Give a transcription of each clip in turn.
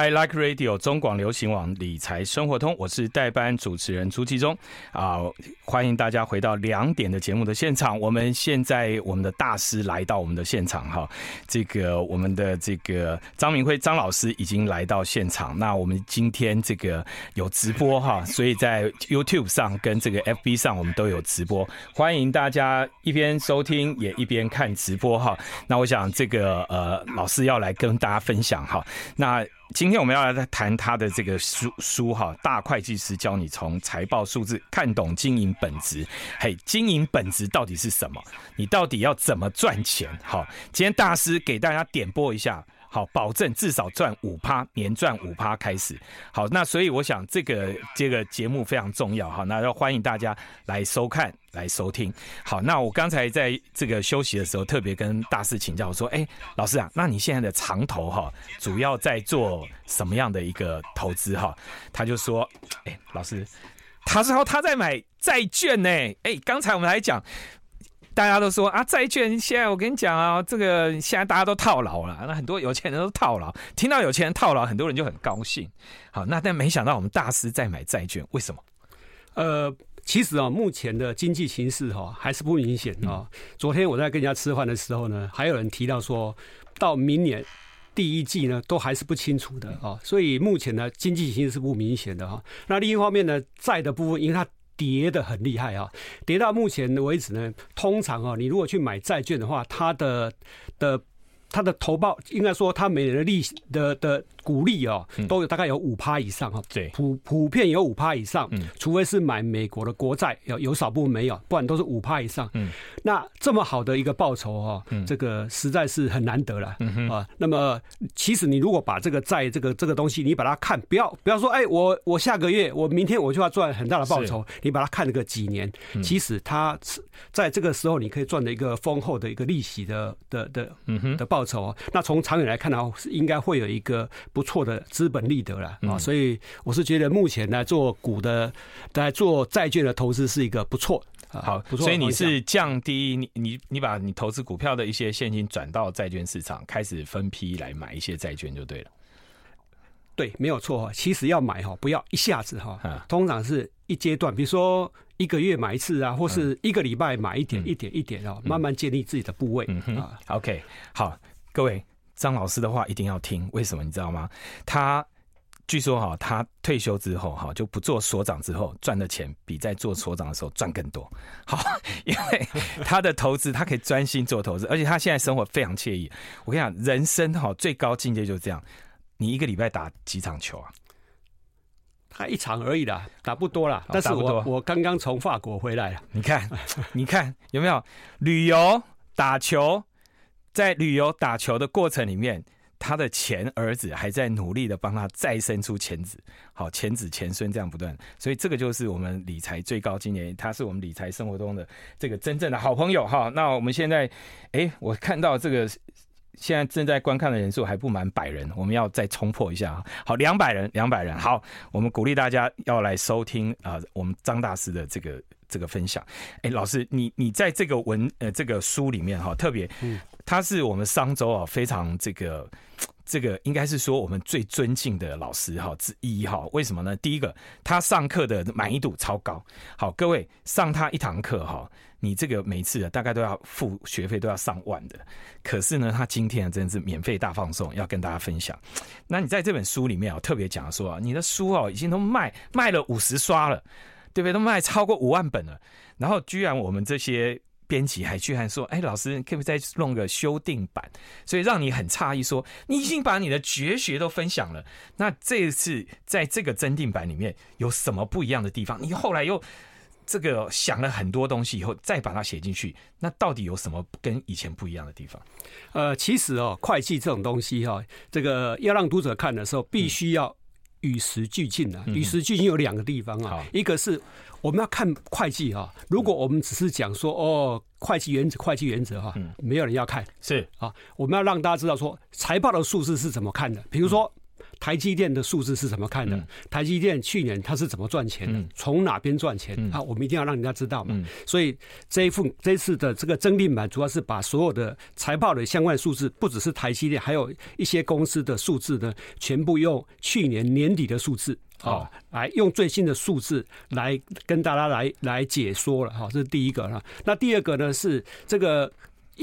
Hi Like Radio 中广流行网理财生活通，我是代班主持人朱继忠啊，欢迎大家回到两点的节目的现场。我们现在我们的大师来到我们的现场哈，这个我们的这个张明辉张老师已经来到现场。那我们今天这个有直播哈，所以在 YouTube 上跟这个 FB 上我们都有直播，欢迎大家一边收听也一边看直播哈。那我想这个呃老师要来跟大家分享哈，那。今天我们要来谈他的这个书书哈，大会计师教你从财报数字看懂经营本质。嘿，经营本质到底是什么？你到底要怎么赚钱？好，今天大师给大家点播一下。好，保证至少赚五趴，年赚五趴开始。好，那所以我想这个这个节目非常重要哈，那要欢迎大家来收看、来收听。好，那我刚才在这个休息的时候，特别跟大师请教我说，哎，老师啊，那你现在的长投哈，主要在做什么样的一个投资哈？他就说，哎，老师，他说他在买债券呢。哎，刚才我们来讲。大家都说啊，债券现在我跟你讲啊，这个现在大家都套牢了，那很多有钱人都套牢。听到有钱人套牢，很多人就很高兴。好，那但没想到我们大师在买债券，为什么？呃，其实啊，目前的经济形势哈还是不明显啊。昨天我在跟人家吃饭的时候呢，还有人提到说，到明年第一季呢，都还是不清楚的啊。所以目前呢，经济形势是不明显的哈。那另一方面呢，债的部分，因为它跌得很厉害啊！跌到目前为止呢，通常啊，你如果去买债券的话，它的的它的投报，应该说它每年的利息的的。股利哦，都有大概有五趴以上哈，对，普普遍有五趴以上，嗯，除非是买美国的国债，有有少部分没有，不然都是五趴以上，嗯，那这么好的一个报酬哈，嗯，这个实在是很难得了，嗯啊，那么其实你如果把这个债这个这个东西，你把它看，不要不要说，哎，我我下个月我明天我就要赚很大的报酬，你把它看个几年，其实它在这个时候你可以赚的一个丰厚的一个利息的的的的报酬，那从长远来看呢，应该会有一个。不错的资本利得了啊，嗯、所以我是觉得目前来做股的，来做债券的投资是一个不错。好。所以你是降低你你你把你投资股票的一些现金转到债券市场，开始分批来买一些债券就对了。对，没有错。其实要买哈，不要一下子哈，通常是一阶段，比如说一个月买一次啊，或是一个礼拜买一点，一点一点啊，慢慢建立自己的部位嗯啊。OK，好，各位。张老师的话一定要听，为什么你知道吗？他据说哈，他退休之后哈，就不做所长之后赚的钱比在做所长的时候赚更多。好，因为他的投资，他可以专心做投资，而且他现在生活非常惬意。我跟你讲，人生哈最高境界就是这样。你一个礼拜打几场球啊？他一场而已啦，打不多啦。但是我我刚刚从法国回来了，你看，你看有没有旅游打球？在旅游打球的过程里面，他的前儿子还在努力的帮他再生出前子，好，前子前孙这样不断，所以这个就是我们理财最高经验，他是我们理财生活中的这个真正的好朋友哈。那我们现在，哎，我看到这个现在正在观看的人数还不满百人，我们要再冲破一下啊，好，两百人，两百人，好，我们鼓励大家要来收听啊，我们张大师的这个这个分享。哎，老师，你你在这个文呃这个书里面哈，特别嗯。他是我们商周啊，非常这个这个应该是说我们最尊敬的老师哈之一哈。为什么呢？第一个，他上课的满意度超高。好，各位上他一堂课哈，你这个每次大概都要付学费，都要上万的。可是呢，他今天真的是免费大放送，要跟大家分享。那你在这本书里面啊，特别讲说啊，你的书哦已经都卖卖了五十刷了，对不对？都卖超过五万本了。然后居然我们这些。编辑还居然说：“哎，老师，可不可以再弄个修订版？”所以让你很诧异，说你已经把你的绝学都分享了。那这一次在这个增订版里面有什么不一样的地方？你后来又这个想了很多东西以后，再把它写进去，那到底有什么跟以前不一样的地方？呃，其实哦，会计这种东西哈，这个要让读者看的时候，必须要与时俱进的。与时俱进有两个地方啊，一个是。我们要看会计啊，如果我们只是讲说哦，会计原则，会计原则哈，没有人要看。是啊，我们要让大家知道说财报的数字是怎么看的。比如说台积电的数字是怎么看的？嗯、台积电去年它是怎么赚钱的？从、嗯、哪边赚钱？嗯、啊，我们一定要让人家知道嘛。嗯、所以这一份这一次的这个增订版，主要是把所有的财报的相关数字，不只是台积电，还有一些公司的数字呢，全部用去年年底的数字啊，来用最新的数字来跟大家来来解说了哈。这是第一个哈。那第二个呢是这个。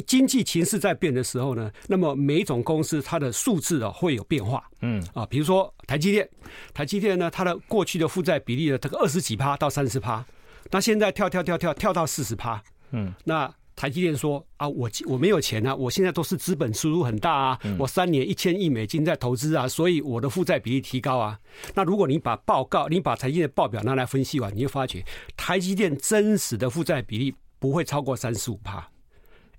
经济形势在变的时候呢，那么每一种公司它的数字啊会有变化，嗯啊，比如说台积电，台积电呢它的过去的负债比例的这个二十几趴到三十趴，那现在跳跳跳跳跳到四十趴，嗯，那台积电说啊，我我没有钱啊，我现在都是资本输入很大啊，我三年一千亿美金在投资啊，所以我的负债比例提高啊。那如果你把报告，你把台积电的报表拿来分析完，你就发觉台积电真实的负债比例不会超过三十五帕。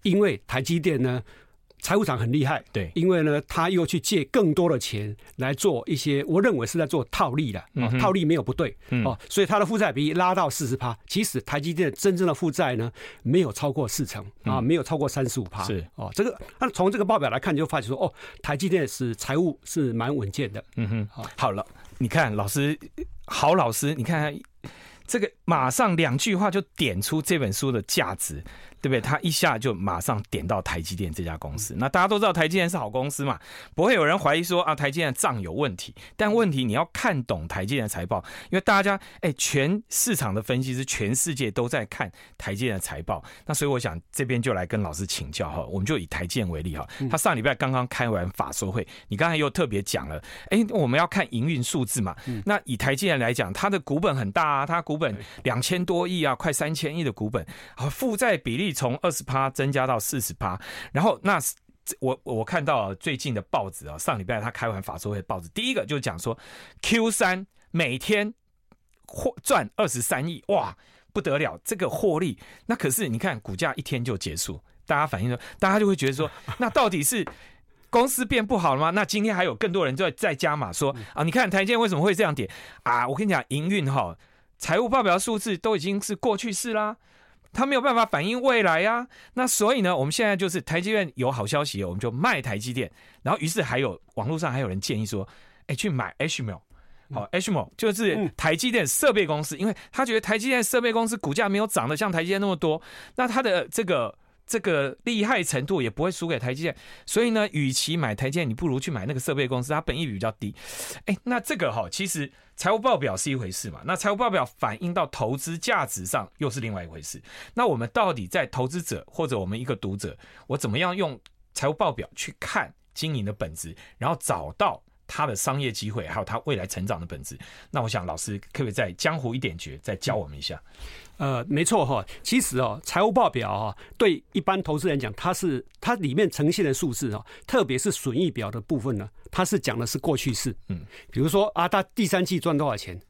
因为台积电呢，财务长很厉害，对，因为呢，他又去借更多的钱来做一些，我认为是在做套利的，嗯、套利没有不对，嗯、哦，所以他的负债比拉到四十趴，其实台积电真正的负债呢，没有超过四成啊，没有超过三十五趴，是。哦，这个那从这个报表来看，你就发觉说，哦，台积电是财务是蛮稳健的，嗯哼，好，好了，你看老师，好老师，你看这个马上两句话就点出这本书的价值。对不对？他一下就马上点到台积电这家公司。那大家都知道台积电是好公司嘛，不会有人怀疑说啊台积电的账有问题。但问题你要看懂台积电的财报，因为大家哎，全市场的分析师，全世界都在看台积电的财报。那所以我想这边就来跟老师请教哈，我们就以台积电为例哈，他上礼拜刚刚开完法说会，你刚才又特别讲了，哎，我们要看营运数字嘛。那以台积电来讲，它的股本很大啊，它股本两千多亿啊，快三千亿的股本，啊，负债比例。从二十趴增加到四十趴，然后那我我看到最近的报纸啊，上礼拜他开完法说会报纸，第一个就讲说 Q 三每天获赚二十三亿，哇，不得了，这个获利，那可是你看股价一天就结束，大家反映说，大家就会觉得说，那到底是公司变不好了吗？那今天还有更多人在在加码说啊，你看台积电为什么会这样点啊？我跟你讲，营运哈，财务报表数字都已经是过去式啦。他没有办法反映未来呀、啊，那所以呢，我们现在就是台积电有好消息，我们就卖台积电。然后，于是还有网络上还有人建议说，哎，去买 Ashmore，好，Ashmore 就是台积电设备公司，因为他觉得台积电设备公司股价没有涨得像台积电那么多，那他的这个这个厉害程度也不会输给台积电，所以呢，与其买台积电，你不如去买那个设备公司，它本益比比较低。哎，那这个哈，其实。财务报表是一回事嘛，那财务报表反映到投资价值上又是另外一回事。那我们到底在投资者或者我们一个读者，我怎么样用财务报表去看经营的本质，然后找到他的商业机会，还有他未来成长的本质？那我想老师可不可以在江湖一点诀，再教我们一下？呃，没错哈，其实哦，财务报表啊，对一般投资人讲，它是它里面呈现的数字啊，特别是损益表的部分呢，它是讲的是过去式。嗯，比如说啊，他第三季赚多少钱，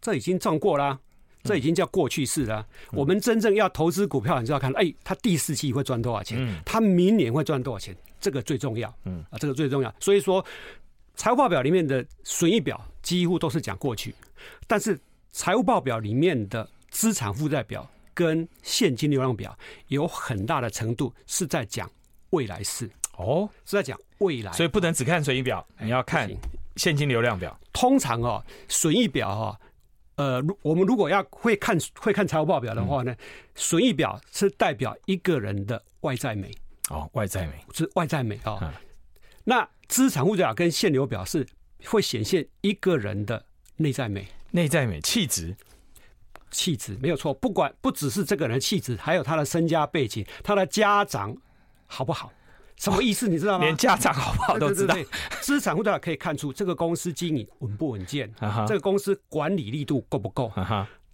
这已经赚过啦，这已经叫过去式了。我们真正要投资股票，你就要看，哎，它第四季会赚多少钱，它明年会赚多少钱，这个最重要。嗯，啊，这个最重要。所以说，财务报表里面的损益表几乎都是讲过去，但是财务报表里面的资产负债表跟现金流量表有很大的程度是在讲未来式哦，是在讲未来，所以不能只看损益表，你要看现金流量表。通常哦，损益表哈，呃，我们如果要会看会看财务报表的话呢，损益表是代表一个人的外在美。哦，外在美。是外在美啊。哦、那资产负债表跟现流表是会显现一个人的内在美，内在美气质。气质没有错，不管不只是这个人的气质，还有他的身家背景，他的家长好不好？什么意思？你知道吗？连家长好不好都知道。资产负债表可以看出这个公司经营稳不稳健，这个公司管理力度够不够，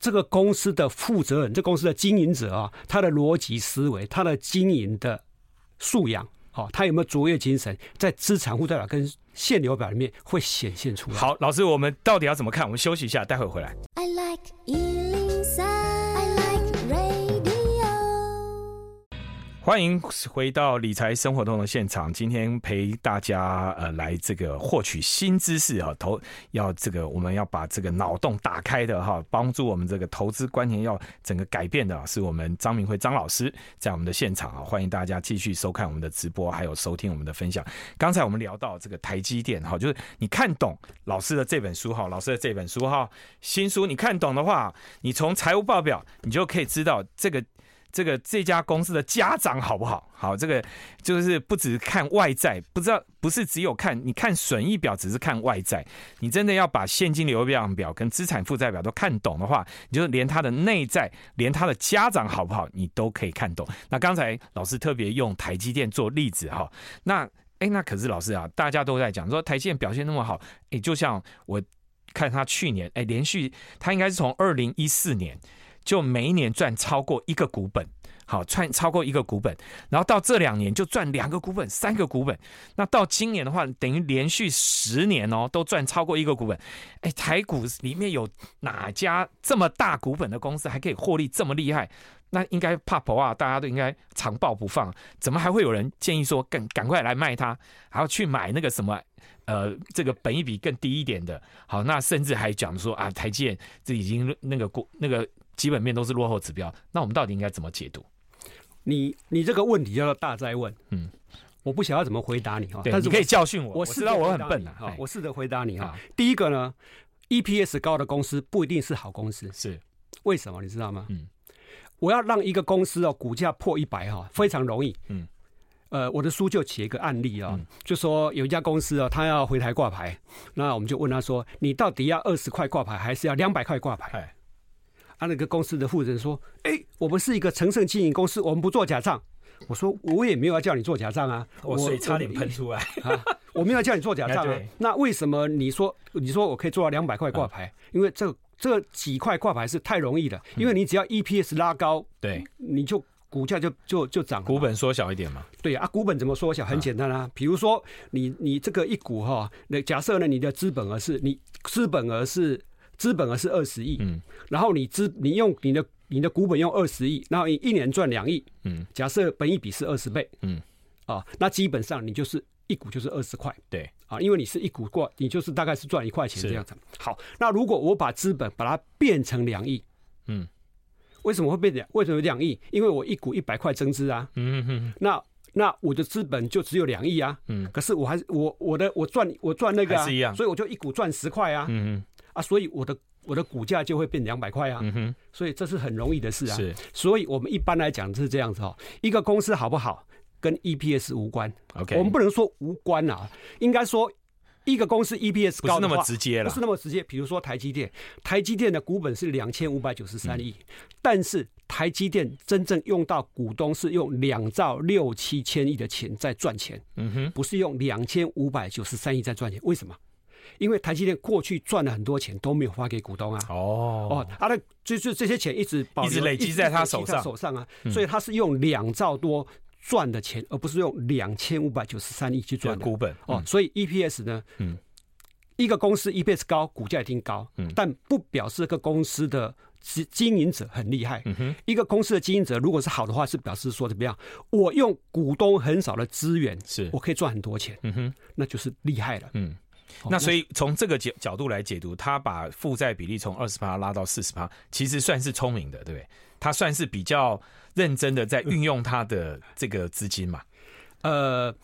这个公司的负责人，这个公司的经营者啊，他的逻辑思维，他的经营的素养。好，他有没有卓越精神，在资产负债表跟现流表里面会显现出来。好，老师，我们到底要怎么看？我们休息一下，待会回来。I like 欢迎回到理财生活通的现场。今天陪大家呃来这个获取新知识哈，投要这个我们要把这个脑洞打开的哈，帮助我们这个投资观念要整个改变的，是我们张明辉张老师在我们的现场啊，欢迎大家继续收看我们的直播，还有收听我们的分享。刚才我们聊到这个台积电哈，就是你看懂老师的这本书哈，老师的这本书哈，新书你看懂的话，你从财务报表你就可以知道这个。这个这家公司的家长好不好？好，这个就是不只看外在，不知道不是只有看你看损益表，只是看外在。你真的要把现金流量表跟资产负债表都看懂的话，你就连他的内在，连他的家长好不好，你都可以看懂。那刚才老师特别用台积电做例子哈，那哎，那可是老师啊，大家都在讲说台积电表现那么好，哎，就像我看他去年哎连续，他应该是从二零一四年。就每一年赚超过一个股本，好赚超过一个股本，然后到这两年就赚两个股本、三个股本，那到今年的话，等于连续十年哦都赚超过一个股本。哎，台股里面有哪家这么大股本的公司还可以获利这么厉害？那应该怕婆啊，大家都应该长抱不放。怎么还会有人建议说赶赶快来卖它，还要去买那个什么呃这个本益比更低一点的？好，那甚至还讲说啊，台积电这已经那个股那个。基本面都是落后指标，那我们到底应该怎么解读？你你这个问题叫做大哉问，嗯，我不晓得怎么回答你哈，但是你可以教训我，我知道我很笨啊，我试着回答你哈。第一个呢，EPS 高的公司不一定是好公司，是。为什么？你知道吗？嗯，我要让一个公司哦股价破一百哈，非常容易，嗯，呃，我的书就写一个案例啊，就说有一家公司啊，他要回台挂牌，那我们就问他说，你到底要二十块挂牌，还是要两百块挂牌？他那个公司的负责人说：“哎、欸，我们是一个诚信经营公司，我们不做假账。”我说：“我也没有要叫你做假账啊！”我水差点喷出来啊！我没有要叫你做假 账啊！那为什么你说你说我可以做到两百块挂牌？因为这这几块挂牌是太容易了，因为你只要 EPS 拉高，对，你就股价就就就涨，股本缩小一点嘛。对啊，股本怎么缩小？很简单啊，比如说你你这个一股哈，那假设呢，你的资本额是你资本额是。资本额是二十亿，嗯，然后你资你用你的你的股本用二十亿，然后你一年赚两亿，嗯，假设本益比是二十倍，嗯，啊，那基本上你就是一股就是二十块，对，啊，因为你是一股过，你就是大概是赚一块钱这样子。好，那如果我把资本把它变成两亿，嗯，为什么会变两？为什么两亿？因为我一股一百块增资啊，嗯哼，那那我的资本就只有两亿啊，嗯，可是我还是我我的我赚我赚那个啊，是一样，所以我就一股赚十块啊，嗯嗯。啊，所以我的我的股价就会变两百块啊，嗯哼，所以这是很容易的事啊。是，所以我们一般来讲是这样子哦，一个公司好不好跟 EPS 无关。OK，我们不能说无关啊，应该说一个公司 EPS 高不是那么直接了，不是那么直接。比如说台积电，台积电的股本是两千五百九十三亿，但是台积电真正用到股东是用两兆六七千亿的钱在赚钱，嗯哼，不是用两千五百九十三亿在赚钱，为什么？因为台积电过去赚了很多钱都没有发给股东啊，哦哦，他的就是这些钱一直保一直累积在他手上手上啊，所以他是用两兆多赚的钱，而不是用两千五百九十三亿去赚的股本哦。所以 EPS 呢，嗯，一个公司 EPS 高，股价一定高，嗯，但不表示这个公司的经经营者很厉害。一个公司的经营者如果是好的话，是表示说怎么样？我用股东很少的资源，是我可以赚很多钱。嗯哼，那就是厉害了。嗯。那所以从这个角角度来解读，他把负债比例从二十趴拉到四十趴，其实算是聪明的，对不对？他算是比较认真的在运用他的这个资金嘛。呃，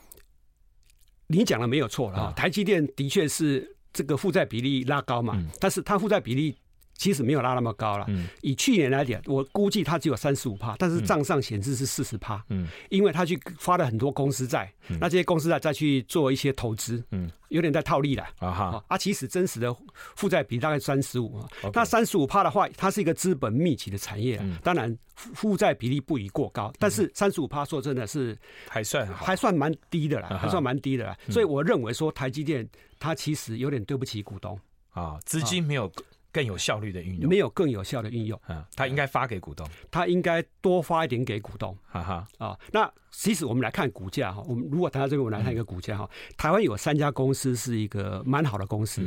你讲的没有错了，台积电的确是这个负债比例拉高嘛，但是它负债比例。其实没有拉那么高了。以去年来讲，我估计它只有三十五趴，但是账上显示是四十趴。嗯，因为他去发了很多公司债，那这些公司债再去做一些投资，嗯，有点在套利了。啊哈，啊，其实真实的负债比大概三十五啊。那三十五趴的话，它是一个资本密集的产业，当然负债比例不宜过高，但是三十五趴说真的是还算还算蛮低的了，还算蛮低的了。所以我认为说台积电它其实有点对不起股东啊，资金没有。更有效率的运用，没有更有效的运用。嗯，他应该发给股东，他应该多发一点给股东。哈哈啊，那其实我们来看股价哈，我们如果谈到这个，我们来看一个股价哈。台湾有三家公司是一个蛮好的公司，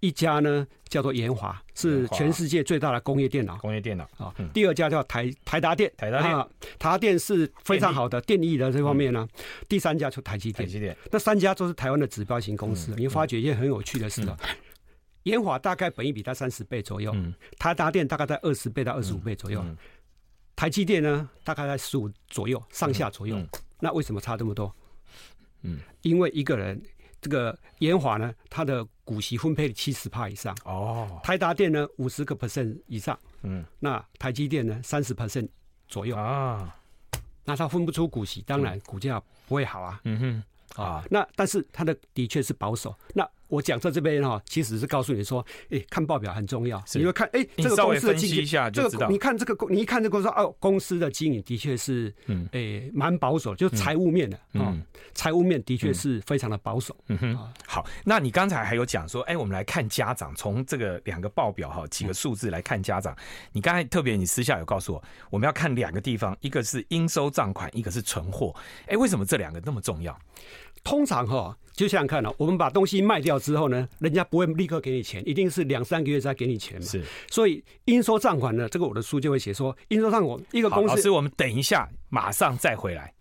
一家呢叫做研华，是全世界最大的工业电脑，工业电脑啊。第二家叫台台达电，台达电，台达电是非常好的电力的这方面呢。第三家就台积电，台积电，那三家都是台湾的指标型公司。你发觉一件很有趣的事啊。研华大概本益比在三十倍左右，台达电大概在二十倍到二十五倍左右，台积电呢大概在十五左右上下左右。那为什么差这么多？嗯，因为一个人这个研华呢，它的股息分配七十帕以上。哦，台达电呢五十个 percent 以上，嗯，那台积电呢三十 percent 左右。啊，那它分不出股息，当然股价不会好啊。嗯哼，啊，那但是它的的确是保守。那我讲在这边哈，其实是告诉你说，哎，看报表很重要。你会看，哎，这个公司的经营，这个你看这个公，你一看这个公司哦，公司的经营的确是，嗯，哎，蛮保守，就是财务面的啊，财务面的确是非常的保守。嗯哼，好，那你刚才还有讲说，哎，我们来看家长，从这个两个报表哈，几个数字来看家长。你刚才特别，你私下有告诉我，我们要看两个地方，一个是应收账款，一个是存货。哎，为什么这两个那么重要？通常哈，就想想看哦，我们把东西卖掉之后呢，人家不会立刻给你钱，一定是两三个月再给你钱嘛。是，所以应收账款呢，这个我的书就会写说，应收账款一个公司。老师，我们等一下，马上再回来。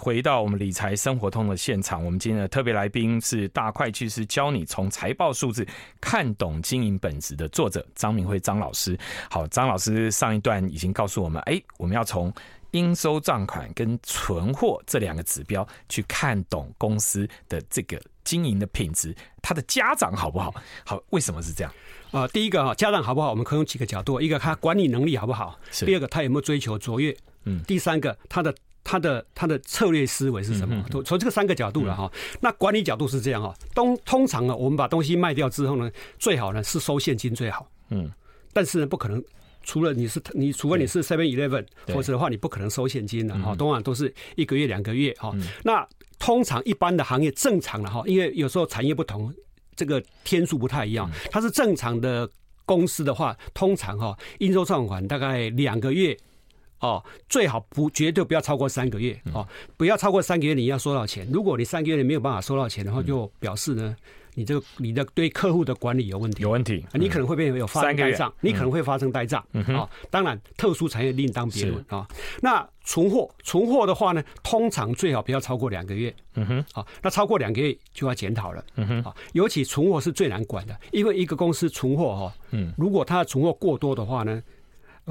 回到我们理财生活通的现场，我们今天的特别来宾是大会计师教你从财报数字看懂经营本质的作者张明辉张老师。好，张老师上一段已经告诉我们，哎，我们要从应收账款跟存货这两个指标去看懂公司的这个经营的品质，它的家长好不好？好，为什么是这样？啊，第一个哈，家长好不好？我们可以用几个角度，一个他管理能力好不好？是。第二个他有没有追求卓越？嗯。第三个他的。他的他的策略思维是什么？从从这个三个角度了哈。那管理角度是这样哈，通通常呢，我们把东西卖掉之后呢，最好呢是收现金最好。嗯。但是呢，不可能，除了你是你，除非你是 Seven Eleven，否则的话你不可能收现金的哈。通常都是一个月两个月哈。那通常一般的行业正常的哈，因为有时候产业不同，这个天数不太一样。它是正常的公司的话，通常哈应收账款大概两个月。哦，最好不绝对不要超过三个月哦，不要超过三个月，你要收到钱。如果你三个月你没有办法收到钱的话，就表示呢，你这个你的对客户的管理有问题，有问题，你可能会变有发生呆账，你可能会发生呆账啊。当然，特殊产业另当别论啊。那存货，存货的话呢，通常最好不要超过两个月。嗯哼，好，那超过两个月就要检讨了。嗯哼，啊，尤其存货是最难管的，因为一个公司存货哈，嗯，如果它的存货过多的话呢。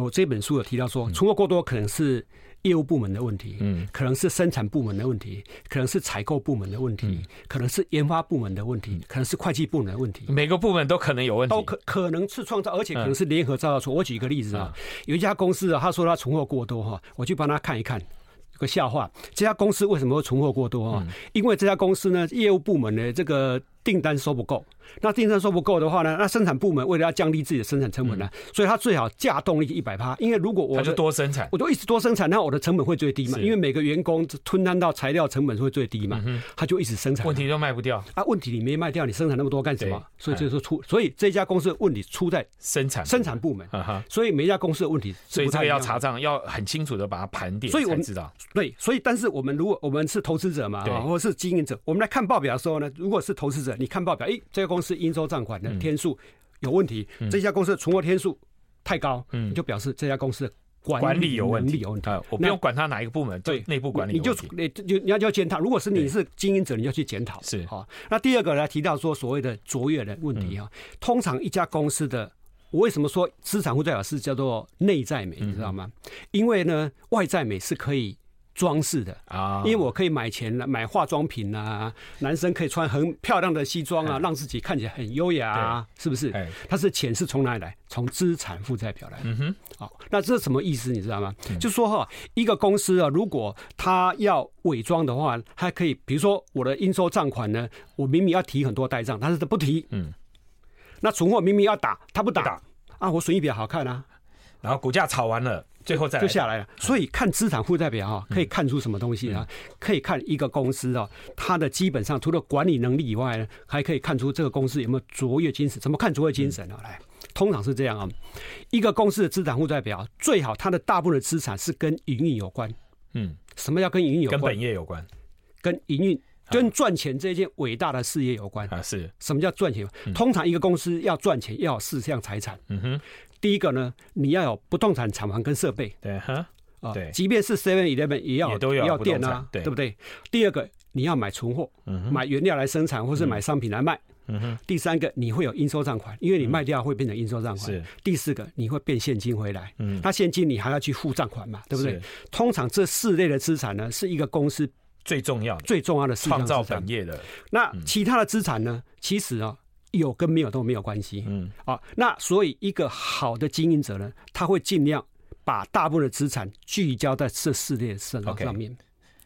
我这本书有提到说，存货过多可能是业务部门的问题，嗯，可能是生产部门的问题，可能是采购部门的问题，可能是研发部门的问题，可能是会计部门的问题。每个部门都可能有问题，都可可能是创造，而且可能是联合造造出。我举一个例子啊，有一家公司啊，他说他存货过多哈，我去帮他看一看。有个笑话，这家公司为什么会存货过多啊？因为这家公司呢，业务部门的这个订单收不够。那订单收不够的话呢，那生产部门为了要降低自己的生产成本呢，嗯、所以他最好价动力一百趴。因为如果我就多生产，我就一直多生产，那我的成本会最低嘛。因为每个员工吞摊到材料成本会最低嘛，嗯、他就一直生产。问题都卖不掉啊？问题你没卖掉，你生产那么多干什么？所以就是出，所以这家公司的问题出在生产生产部门。所以每一家公司的问题，所以这个要查账，要很清楚的把它盘点，所以我们知道。对，所以但是我们如果我们是投资者嘛，对或者是经营者，我们来看报表的时候呢，如果是投资者，你看报表，哎，这个公司应收账款的。天数有问题，这家公司的存货天数太高，嗯，就表示这家公司的管理有问题，有问题。我不用管他哪一个部门，对内部管理，你就你就你要就要检讨。如果是你是经营者，你要去检讨。是好。那第二个呢提到说所谓的卓越的问题啊，通常一家公司的，我为什么说资产负债表是叫做内在美，你知道吗？因为呢，外在美是可以。装饰的啊，因为我可以买钱了，买化妆品啊，男生可以穿很漂亮的西装啊，让自己看起来很优雅啊，是不是？它是钱是从哪里来？从资产负债表来。嗯哼，好，那这是什么意思？你知道吗？就说哈，一个公司啊，如果他要伪装的话，他可以，比如说我的应收账款呢，我明明要提很多呆账，但是他不提。嗯，那存货明明要打，他不打，啊，我损益表好看啊，然后股价炒完了。最后再就下来了。所以看资产负债表啊，可以看出什么东西呢？可以看一个公司啊，它的基本上除了管理能力以外呢，还可以看出这个公司有没有卓越精神。怎么看卓越精神呢？来，通常是这样啊，一个公司的资产负债表最好它的大部分的资产是跟营运有关。嗯，什么叫跟营运有关？跟本业有关，跟营运。跟赚钱这件伟大的事业有关啊！是什么叫赚钱？通常一个公司要赚钱，要有四项财产。嗯哼，第一个呢，你要有不动产厂房跟设备。对哈，啊，对，即便是 Seven Eleven 也要要要电啊，对不对？第二个，你要买存货，买原料来生产，或是买商品来卖。第三个，你会有应收账款，因为你卖掉会变成应收账款。是。第四个，你会变现金回来。嗯。那现金你还要去付账款嘛？对不对？通常这四类的资产呢，是一个公司。最重要的、最重要的是创造本业的。那其他的资产呢？其实啊，有跟没有都没有关系。嗯，啊，那所以一个好的经营者呢，他会尽量把大部分的资产聚焦在这四类上上面。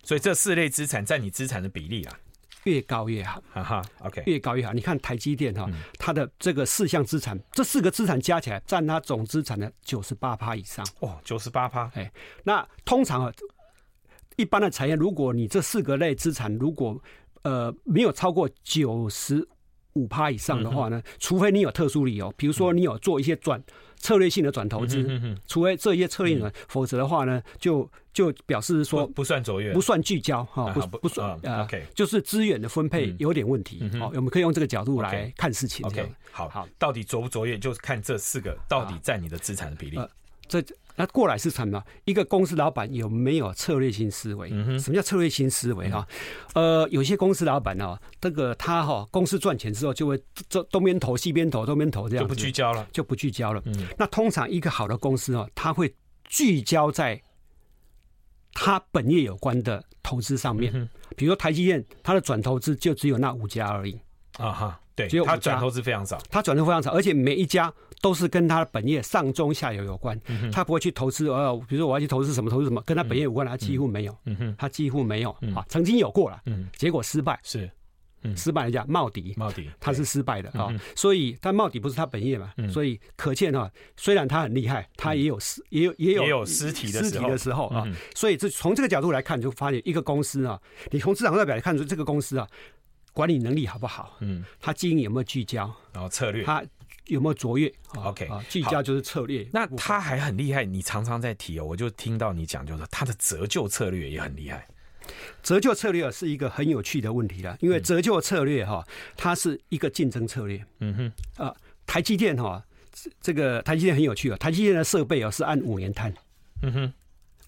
所以这四类资产占你资产的比例啊，越高越好。哈哈，OK，越高越好。你看台积电哈，它的这个四项资产，这四个资产加起来占它总资产的九十八趴以上。哦，九十八趴。哎，那通常啊。一般的产业，如果你这四个类资产如果呃没有超过九十五趴以上的话呢，除非你有特殊理由，比如说你有做一些转策略性的转投资，除非这些策略呢，否则的话呢，就就表示说不算卓越，不算聚焦哈，不不算呃，就是资源的分配有点问题。好，我们可以用这个角度来看事情。OK，好，好，到底卓不卓越，就是看这四个到底占你的资产的比例。这。那过来是什么？一个公司老板有没有策略性思维？嗯、什么叫策略性思维啊？嗯、呃，有些公司老板呢，这个他哈，公司赚钱之后就会这东边投西边投，东边投这样就不聚焦了，就不聚焦了。嗯，那通常一个好的公司啊，他会聚焦在他本业有关的投资上面。嗯、比如说台积电，它的转投资就只有那五家而已。啊哈，对，只有他转投资非常少，他转投非常少，而且每一家。都是跟他的本业上中下游有关，他不会去投资呃，比如说我要去投资什么投资什么，跟他本业有关的，他几乎没有，他几乎没有啊，曾经有过了，结果失败。是，失败人家茂迪，茂迪他是失败的啊，所以但茂迪不是他本业嘛，所以可见哈，虽然他很厉害，他也有失也有也有也有失体的失体的时候啊，所以这从这个角度来看，就发现一个公司啊，你从资产负债表来看出这个公司啊，管理能力好不好？嗯，他经营有没有聚焦？然后策略。他。有没有卓越？OK，聚焦就是策略。那他还很厉害，你常常在提哦，我就听到你讲，就是他的折旧策略也很厉害。折旧策略是一个很有趣的问题了，因为折旧策略哈，它是一个竞争策略。嗯哼，啊，台积电哈，这个台积电很有趣啊，台积电的设备哦是按五年摊。嗯哼。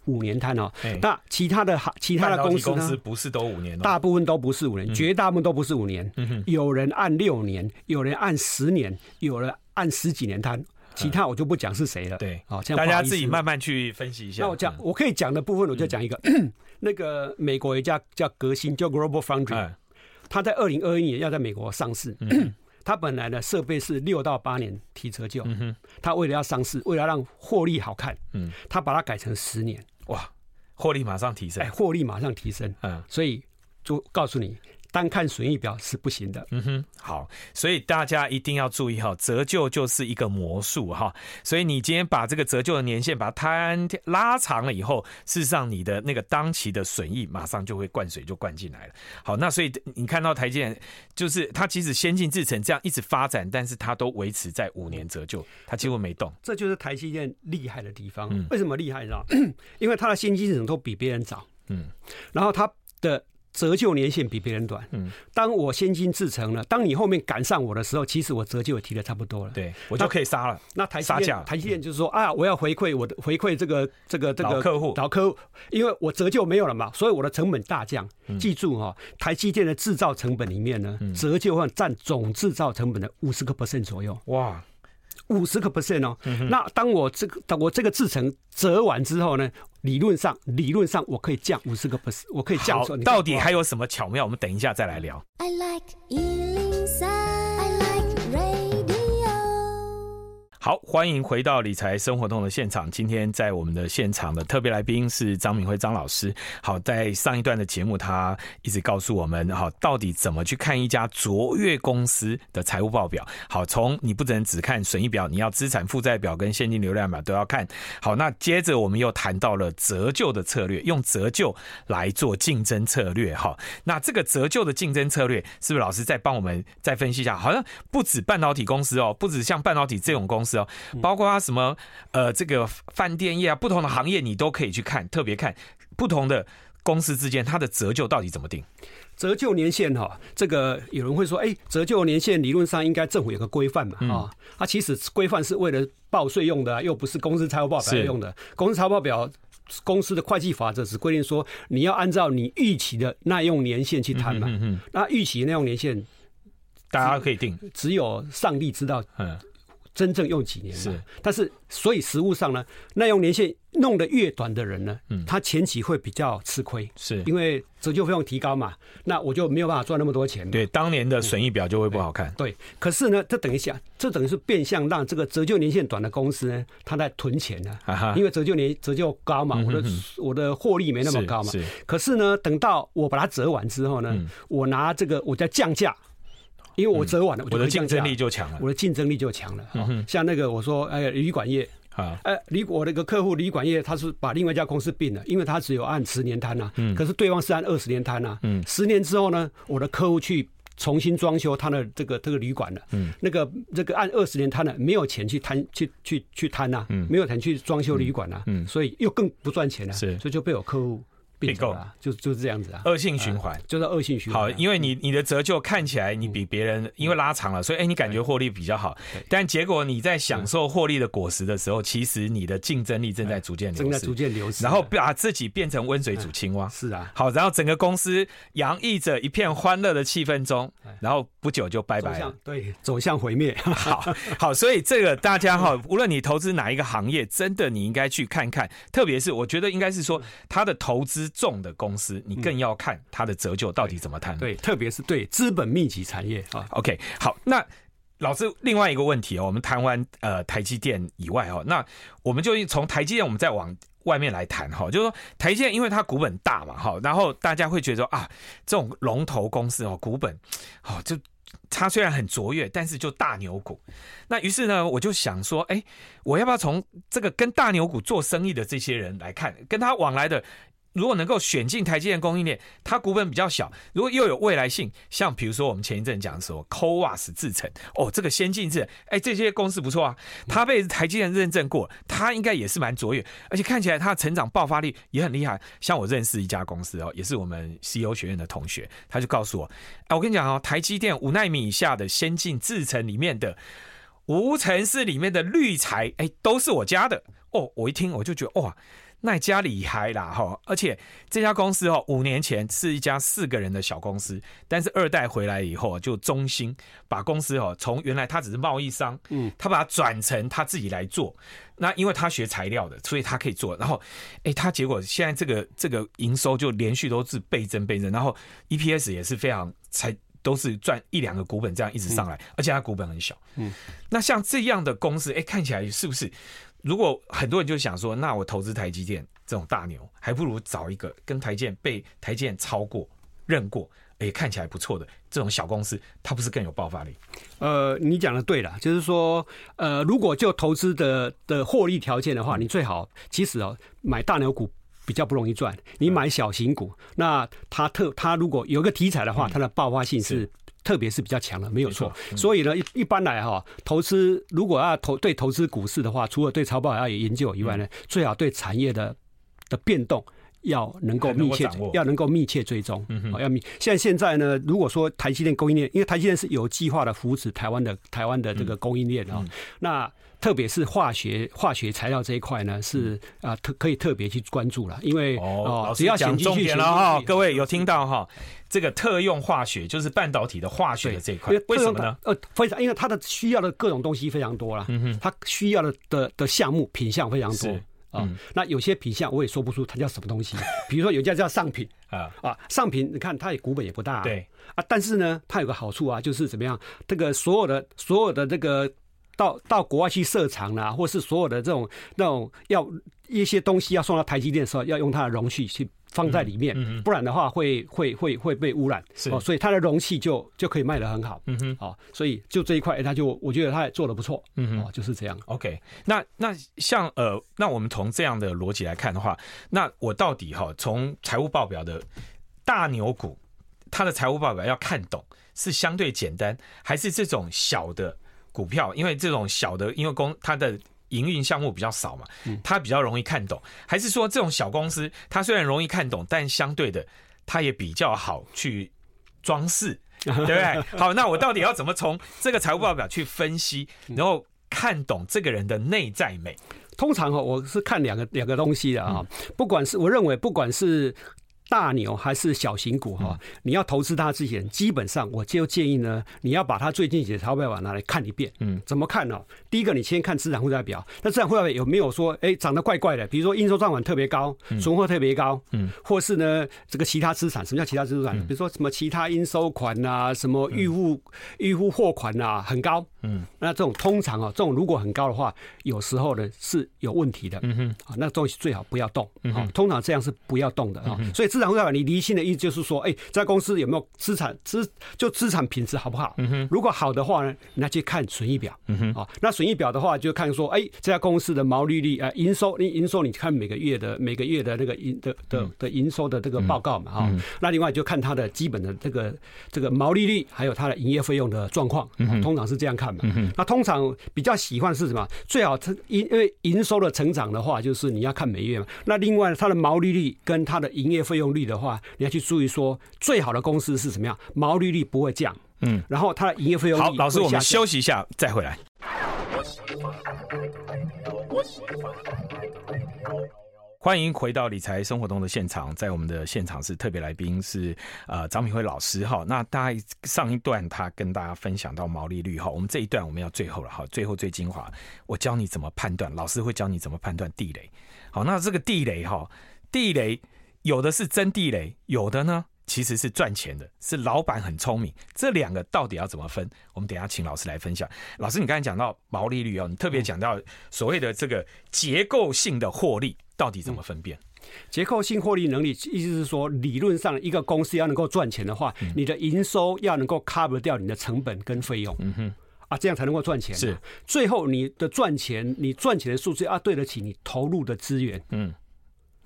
五年摊哦，那其他的其他的公司呢？不是都五年，大部分都不是五年，绝大部分都不是五年。有人按六年，有人按十年，有人按十几年摊，其他我就不讲是谁了。对，好，大家自己慢慢去分析一下。那我讲，我可以讲的部分，我就讲一个。那个美国有一家叫革新，叫 Global Foundry，他在二零二一年要在美国上市。他本来的设备是六到八年提折旧，他为了要上市，为了让获利好看，他把它改成十年。哇，获利马上提升！哎，获利马上提升。嗯，所以就告诉你，单看损益表是不行的。嗯哼，好，所以大家一定要注意哈，折旧就是一个魔术哈。所以你今天把这个折旧的年限把它摊拉长了以后，事实上你的那个当期的损益马上就会灌水就灌进来了。好，那所以你看到台积电，就是它即使先进制程这样一直发展，但是它都维持在五年折旧，它几乎没动。这就是台积电厉害的地方。为什么厉害？你知道？因为它的先进制程都比别人早。嗯，然后它的。折旧年限比别人短。嗯，当我先进制成了，当你后面赶上我的时候，其实我折旧也提的差不多了。对，我就可以杀了。那台积电，台积电就是说啊，我要回馈我的回馈这个这个这个老客户，老客户，因为我折旧没有了嘛，所以我的成本大降。记住哈，台积电的制造成本里面呢，折旧会占总制造成本的五十个 percent 左右。哇。五十个 percent 哦，嗯、那当我这个当我这个制成折完之后呢，理论上理论上我可以降五十个 percent，我可以降。好，到底还有什么巧妙？我们等一下再来聊。I like 好，欢迎回到理财生活通的现场。今天在我们的现场的特别来宾是张敏慧张老师。好，在上一段的节目，他一直告诉我们，好，到底怎么去看一家卓越公司的财务报表？好，从你不能只看损益表，你要资产负债表跟现金流量表都要看。好，那接着我们又谈到了折旧的策略，用折旧来做竞争策略。好，那这个折旧的竞争策略，是不是老师再帮我们再分析一下？好像不止半导体公司哦，不止像半导体这种公司。包括它什么呃，这个饭店业啊，不同的行业你都可以去看，特别看不同的公司之间它的折旧到底怎么定？折旧年限哈，这个有人会说，哎，折旧年限理论上应该政府有个规范嘛啊，它其实规范是为了报税用的，又不是公司财务报表用的。公司财务报表，公司的会计法则只规定说，你要按照你预期的耐用年限去谈嘛嗯。那预期的耐用年限，大家可以定，只有上帝知道。嗯。真正用几年？是，但是所以实物上呢，耐用年限弄得越短的人呢，嗯，他前期会比较吃亏，是因为折旧费用提高嘛，那我就没有办法赚那么多钱。对，当年的损益表就会不好看。对，可是呢，这等一下，这等于是变相让这个折旧年限短的公司呢，他在囤钱呢，因为折旧年折旧高嘛，我的我的获利没那么高嘛。是。可是呢，等到我把它折完之后呢，我拿这个我再降价。因为我折完了，我的竞争力就强了。我的竞争力就强了。像那个我说，哎，旅馆业啊，哎，旅我那个客户旅馆业，他是把另外一家公司并了，因为他只有按十年摊呐，可是对方是按二十年摊呐。嗯，十年之后呢，我的客户去重新装修他的这个这个旅馆了。嗯，那个这个按二十年摊的没有钱去摊去去去摊呐，没有钱去装修旅馆呐，嗯，所以又更不赚钱了。是，所以就被我客户。并购啊，就就是这样子啊，恶性循环，就是恶性循环。好，因为你你的折旧看起来你比别人，因为拉长了，所以哎，你感觉获利比较好。但结果你在享受获利的果实的时候，其实你的竞争力正在逐渐流失，正在逐渐流失。然后把自己变成温水煮青蛙。是啊。好，然后整个公司洋溢着一片欢乐的气氛中，然后不久就拜拜了。对，走向毁灭。好好，所以这个大家哈，无论你投资哪一个行业，真的你应该去看看，特别是我觉得应该是说他的投资重的公司。你更要看它的折旧到底怎么谈，对，特别是对资本密集产业啊。OK，好，那老师另外一个问题哦，我们谈完呃台积电以外哦，那我们就从台积电我们再往外面来谈哈，就是说台积电因为它股本大嘛哈，然后大家会觉得啊，这种龙头公司哦，股本哦就它虽然很卓越，但是就大牛股。那于是呢，我就想说，哎，我要不要从这个跟大牛股做生意的这些人来看，跟他往来的？如果能够选进台积电供应链，它股本比较小，如果又有未来性，像比如说我们前一阵讲说 CoWoS 制程，哦，这个先进制，哎，这些公司不错啊，它被台积电认证过，它应该也是蛮卓越，而且看起来它的成长爆发力也很厉害。像我认识一家公司哦，也是我们 CEO 学院的同学，他就告诉我，哎，我跟你讲哦，台积电五奈米以下的先进制程里面的无尘室里面的滤材，哎，都是我家的哦。我一听我就觉得哇。那家厉害啦哈，而且这家公司哦，五年前是一家四个人的小公司，但是二代回来以后就中心把公司哦，从原来他只是贸易商，嗯，他把它转成他自己来做。那因为他学材料的，所以他可以做。然后，哎，他结果现在这个这个营收就连续都是倍增倍增，然后 EPS 也是非常才都是赚一两个股本这样一直上来，而且他股本很小，嗯，那像这样的公司，哎，看起来是不是？如果很多人就想说，那我投资台积电这种大牛，还不如找一个跟台积电被台积电超过、认过，也看起来不错的这种小公司，它不是更有爆发力？呃，你讲的对了，就是说，呃，如果就投资的的获利条件的话，你最好其实哦，买大牛股比较不容易赚，你买小型股，那它特它如果有个题材的话，它的爆发性是。特别是比较强的，没有错。嗯、所以呢，一一般来哈，投资如果要投对投资股市的话，除了对财报要有研究以外呢，嗯、最好对产业的的变动要能够密切，要能够密切追踪。嗯哼，要密。现在现在呢，如果说台积电供应链，因为台积电是有计划的扶持台湾的台湾的这个供应链啊，那特别是化学化学材料这一块呢，是啊特可以特别去关注了，因为哦，只要讲重点了哈，各位有听到哈？这个特用化学就是半导体的化学的这一块，为什么呢？呃，非常，因为它的需要的各种东西非常多了，嗯哼，它需要的的的项目品项非常多啊。那有些品相我也说不出它叫什么东西，比如说有家叫上品啊啊，上品，你看它也股本也不大，对啊，但是呢，它有个好处啊，就是怎么样，这个所有的所有的这个到到国外去设厂啦，或是所有的这种那种要一些东西要送到台积电的时候，要用它的容器去放在里面，嗯嗯、不然的话会会会会被污染。是哦，所以它的容器就就可以卖得很好。嗯哼，哦，所以就这一块，他就我觉得他也做的不错。嗯哼，哦，就是这样。OK，那那像呃，那我们从这样的逻辑来看的话，那我到底哈从财务报表的大牛股，它的财务报表要看懂是相对简单，还是这种小的？股票，因为这种小的，因为公它的营运项目比较少嘛，它比较容易看懂。还是说这种小公司，它虽然容易看懂，但相对的，它也比较好去装饰，对不对？好，那我到底要怎么从这个财务报表去分析，然后看懂这个人的内在美？通常哈，我是看两个两个东西的啊，不管是我认为，不管是。大牛还是小型股哈？你要投资它之前，基本上我就建议呢，你要把它最近几个财报表拿来看一遍。嗯，怎么看呢？第一个，你先看资产负债表，那资产负债表有没有说，哎，长得怪怪的？比如说应收账款特别高，存货特别高，嗯，或是呢，这个其他资产，什么叫其他资产？比如说什么其他应收款啊，什么预付预付货款啊，很高。嗯，那这种通常啊，这种如果很高的话，有时候呢是有问题的。嗯哼，啊，那东西最好不要动。嗯，通常这样是不要动的啊。所以资产负债表你厘清的意思就是说，哎，这家公司有没有资产资就资产品质好不好？嗯哼，如果好的话呢，那去看损益表。嗯哼，啊，那损益表的话就看说，哎，这家公司的毛利率啊，营收你营收你看每个月的每个月的那个营的的的营收的这个报告嘛哈。那另外就看它的基本的这个这个毛利率，还有它的营业费用的状况。嗯，通常是这样看。嗯、那通常比较喜欢是什么？最好它因因为营收的成长的话，就是你要看每月嘛。那另外它的毛利率跟它的营业费用率的话，你要去注意说，最好的公司是什么样？毛利率不会降，嗯，然后它的营业费用率好。老师，我们休息一下再回来。欢迎回到理财生活中的现场，在我们的现场是特别来宾是呃张敏慧老师哈。那大概上一段他跟大家分享到毛利率哈，我们这一段我们要最后了哈，最后最精华，我教你怎么判断，老师会教你怎么判断地雷。好，那这个地雷哈，地雷有的是真地雷，有的呢其实是赚钱的，是老板很聪明。这两个到底要怎么分？我们等一下请老师来分享。老师，你刚才讲到毛利率哦，你特别讲到所谓的这个结构性的获利。到底怎么分辨？结构性获利能力，意思是说，理论上一个公司要能够赚钱的话，你的营收要能够 cover 掉你的成本跟费用，嗯哼，啊，这样才能够赚钱。是，最后你的赚钱，你赚钱的数字要对得起你投入的资源，嗯，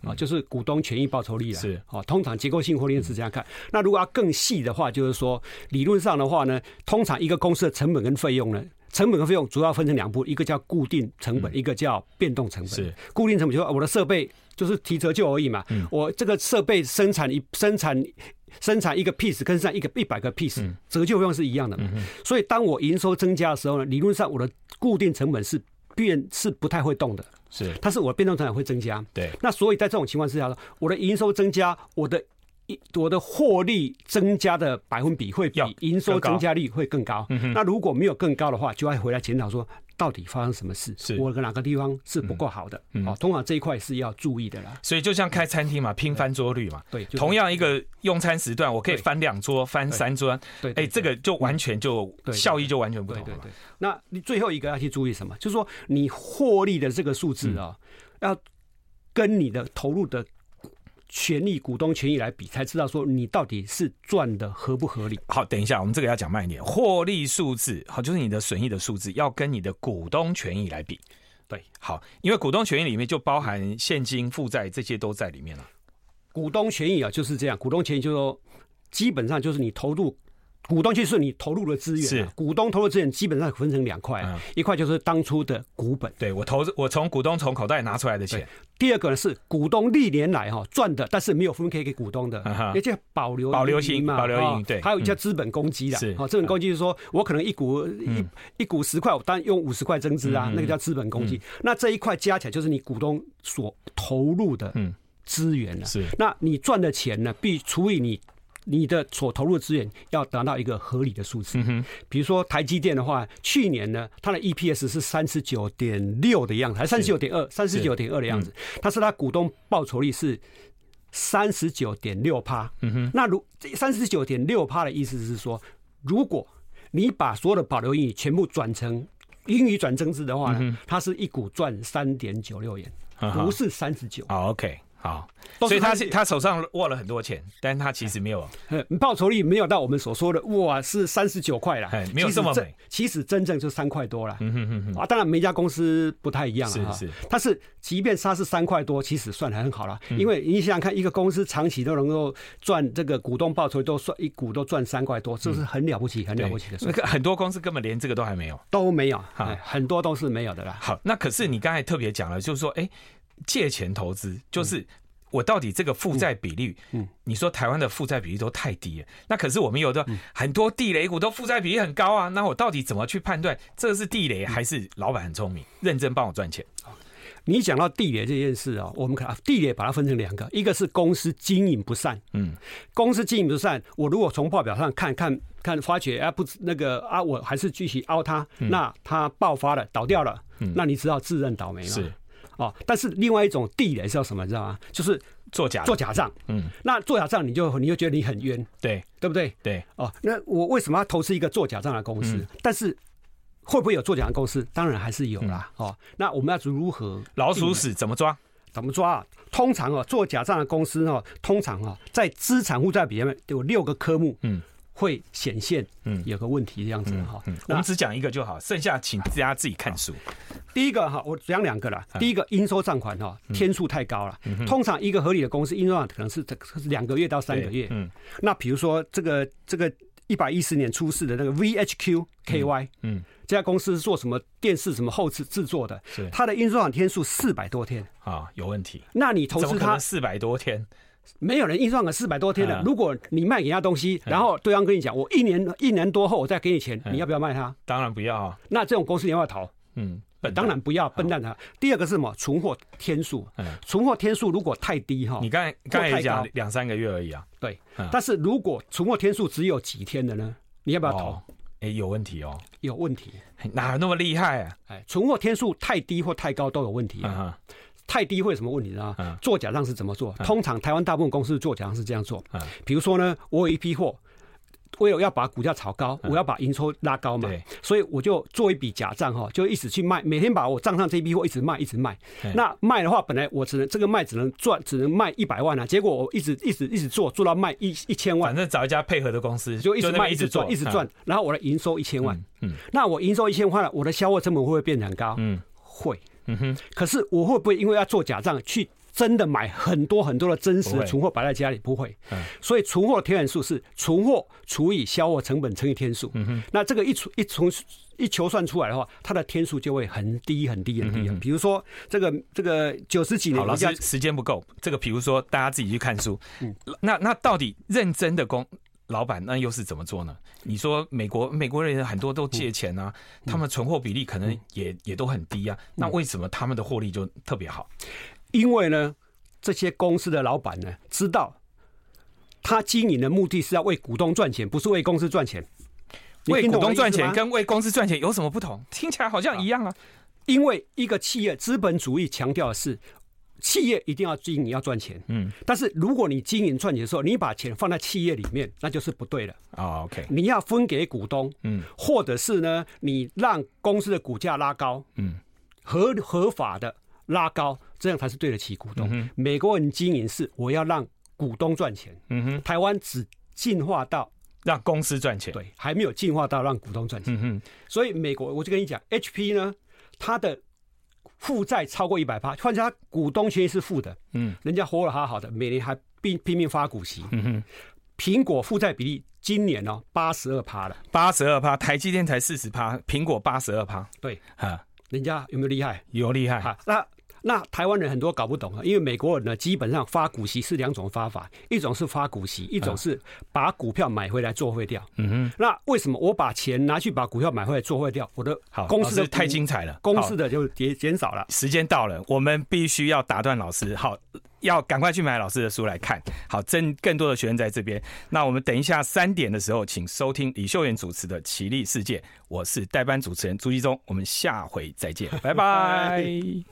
啊，就是股东权益报酬率了。是，啊，通常结构性获利是这样看。那如果要更细的话，就是说，理论上的话呢，通常一个公司的成本跟费用呢。成本跟费用主要分成两步，一个叫固定成本，一个叫变动成本。是固定成本，就是我的设备就是提折旧而已嘛。我这个设备生产一生产生产一个 piece，跟上一个一百个 piece，折旧费用是一样的嘛。所以当我营收增加的时候呢，理论上我的固定成本是变是不太会动的。是，但是我的变动成本会增加。对。那所以在这种情况之下，我的营收增加，我的。我的获利增加的百分比会比营收增加率会更高。那如果没有更高的话，就要回来检讨说，到底发生什么事？是我的哪个地方是不够好的？哦，通常这一块是要注意的啦。所以就像开餐厅嘛，拼翻桌率嘛。对，同样一个用餐时段，我可以翻两桌、翻三桌。对，哎，这个就完全就效益就完全不同了。对对对。那你最后一个要去注意什么？就是说你获利的这个数字啊，要跟你的投入的。权利股东权益来比，才知道说你到底是赚的合不合理。好，等一下，我们这个要讲慢一点。获利数字，好，就是你的损益的数字，要跟你的股东权益来比。对，好，因为股东权益里面就包含现金、负债这些都在里面了。股东权益啊，就是这样。股东权益就是说，基本上就是你投入。股东就是你投入的资源，是。股东投入资源基本上分成两块，一块就是当初的股本，对我投资，我从股东从口袋拿出来的钱。第二个呢是股东历年来哈赚的，但是没有分配给股东的，也叫保留保留型嘛，保留型对。还有一叫资本公积的，是。资本公积就是说我可能一股一一股十块，我当然用五十块增资啊，那个叫资本公积。那这一块加起来就是你股东所投入的资源了。是，那你赚的钱呢，必除以你。你的所投入的资源要达到一个合理的数字。嗯比如说台积电的话，去年呢，它的 EPS 是三十九点六的样子，还是三十九点二？三十九点二的样子。但是它股东报酬率是三十九点六趴。嗯哼。那如三十九点六趴的意思是说，如果你把所有的保留盈余全部转成英语转增资的话呢，它是一股赚三点九六元，不是三十九。好，OK。好，所以他是他手上握了很多钱，但是他其实没有，报酬率没有到我们所说的哇是三十九块了，没有这么美。其实真正就三块多了，嗯哼哼啊，当然每家公司不太一样啊，是是。但是即便它是三块多，其实算还很好了，因为你想想看，一个公司长期都能够赚这个股东报酬都算一股都赚三块多，这是很了不起，很了不起的。那个很多公司根本连这个都还没有，都没有，很多都是没有的啦。好，那可是你刚才特别讲了，就是说，哎。借钱投资就是我到底这个负债比率，嗯，你说台湾的负债比率都太低了，那可是我们有的很多地雷股都负债比率很高啊，那我到底怎么去判断这个是地雷还是老板很聪明，认真帮我赚钱？你讲到地雷这件事啊，我们可地雷把它分成两个，一个是公司经营不善，嗯，公司经营不善，我如果从报表上看看看发觉啊不那个啊我还是继续凹它，那它爆发了倒掉了，那你只好自认倒霉了。是。哦，但是另外一种地雷是要什么，你知道吗？就是做假做假账。嗯，那做假账你就你就觉得你很冤，对对不对？对。哦，那我为什么要投资一个做假账的公司？嗯、但是会不会有做假的公司？当然还是有啦。嗯、哦，那我们要如何老鼠屎怎么抓？怎么抓啊？通常哦，做假账的公司哦，通常哦，在资产负债比里面有六个科目。嗯。会显现，嗯，有个问题这样子哈。我们只讲一个就好，剩下请大家自己看书。第一个哈，我讲两个了。第一个应收账款哈，天数太高了。通常一个合理的公司应收账款可能是两个月到三个月。嗯，那比如说这个这个一百一十年出事的那个 VHQ KY，嗯，这家公司是做什么电视什么后制制作的？是它的应收账款天数四百多天啊，有问题。那你投资它四百多天？没有人印刷个四百多天的。如果你卖给他东西，然后对方跟你讲，我一年一年多后我再给你钱，你要不要卖他？当然不要啊。那这种公司你要不要逃？嗯，当然不要，笨蛋他。第二个是什么？存货天数。存货天数如果太低哈，你刚才刚才讲两三个月而已啊。对。但是如果存货天数只有几天的呢？你要不要逃？哎，有问题哦。有问题。哪那么厉害啊？哎，存货天数太低或太高都有问题啊。太低会有什么问题呢？做假账是怎么做？通常台湾大部分公司做假账是这样做。比如说呢，我有一批货，我有要把股价炒高，我要把营收拉高嘛，所以我就做一笔假账哈，就一直去卖，每天把我账上这批货一直卖，一直卖。那卖的话，本来我只能这个卖只能赚，只能卖一百万啊，结果我一直一直一直做，做到卖一一千万。反正找一家配合的公司，就一直卖，一直赚，一直赚。然后我的营收一千万，嗯，那我营收一千万了，我的销货成本会不会变得很高？嗯，会。嗯哼，可是我会不会因为要做假账，去真的买很多很多的真实的存货摆在家里？不会。嗯，所以存货的天数是存货除以销货成本乘以天数。嗯哼，那这个一除一从一求算出来的话，它的天数就会很低很低很低。比如说这个这个九十几年，老师时间不够。这个比如说大家自己去看书。嗯，那那到底认真的工？老板，那又是怎么做呢？你说美国美国人很多都借钱啊，他们存货比例可能也也都很低啊。那为什么他们的获利就特别好？因为呢，这些公司的老板呢，知道他经营的目的是要为股东赚钱，不是为公司赚钱。为股东赚钱跟为公司赚钱有什么不同？听起来好像一样啊。因为一个企业资本主义强调的是。企业一定要经营，要赚钱。嗯，但是如果你经营赚钱的时候，你把钱放在企业里面，那就是不对了。哦，OK，你要分给股东，嗯，或者是呢，你让公司的股价拉高，嗯，合合法的拉高，这样才是对得起股东。嗯、美国人经营是我要让股东赚钱，嗯哼，台湾只进化到让公司赚钱，对，还没有进化到让股东赚钱。嗯哼，所以美国我就跟你讲，HP 呢，它的。负债超过一百趴，换成他股东其实是负的，嗯，人家活了好好的，每年还拼拼命发股息，嗯哼。苹果负债比例今年哦八十二趴了，八十二趴，台积电才四十趴，苹果八十二趴，对，哈，人家有没有厉害？有厉害，哈，那。那台湾人很多搞不懂啊，因为美国人呢，基本上发股息是两种发法，一种是发股息，一种是把股票买回来做汇掉。嗯哼。那为什么我把钱拿去把股票买回来做汇掉？我的公司的太精彩了，公司的就减减少了。时间到了，我们必须要打断老师，好，要赶快去买老师的书来看。好，真更多的学生在这边。那我们等一下三点的时候，请收听李秀妍主持的《奇丽世界》，我是代班主持人朱一忠，我们下回再见，拜拜。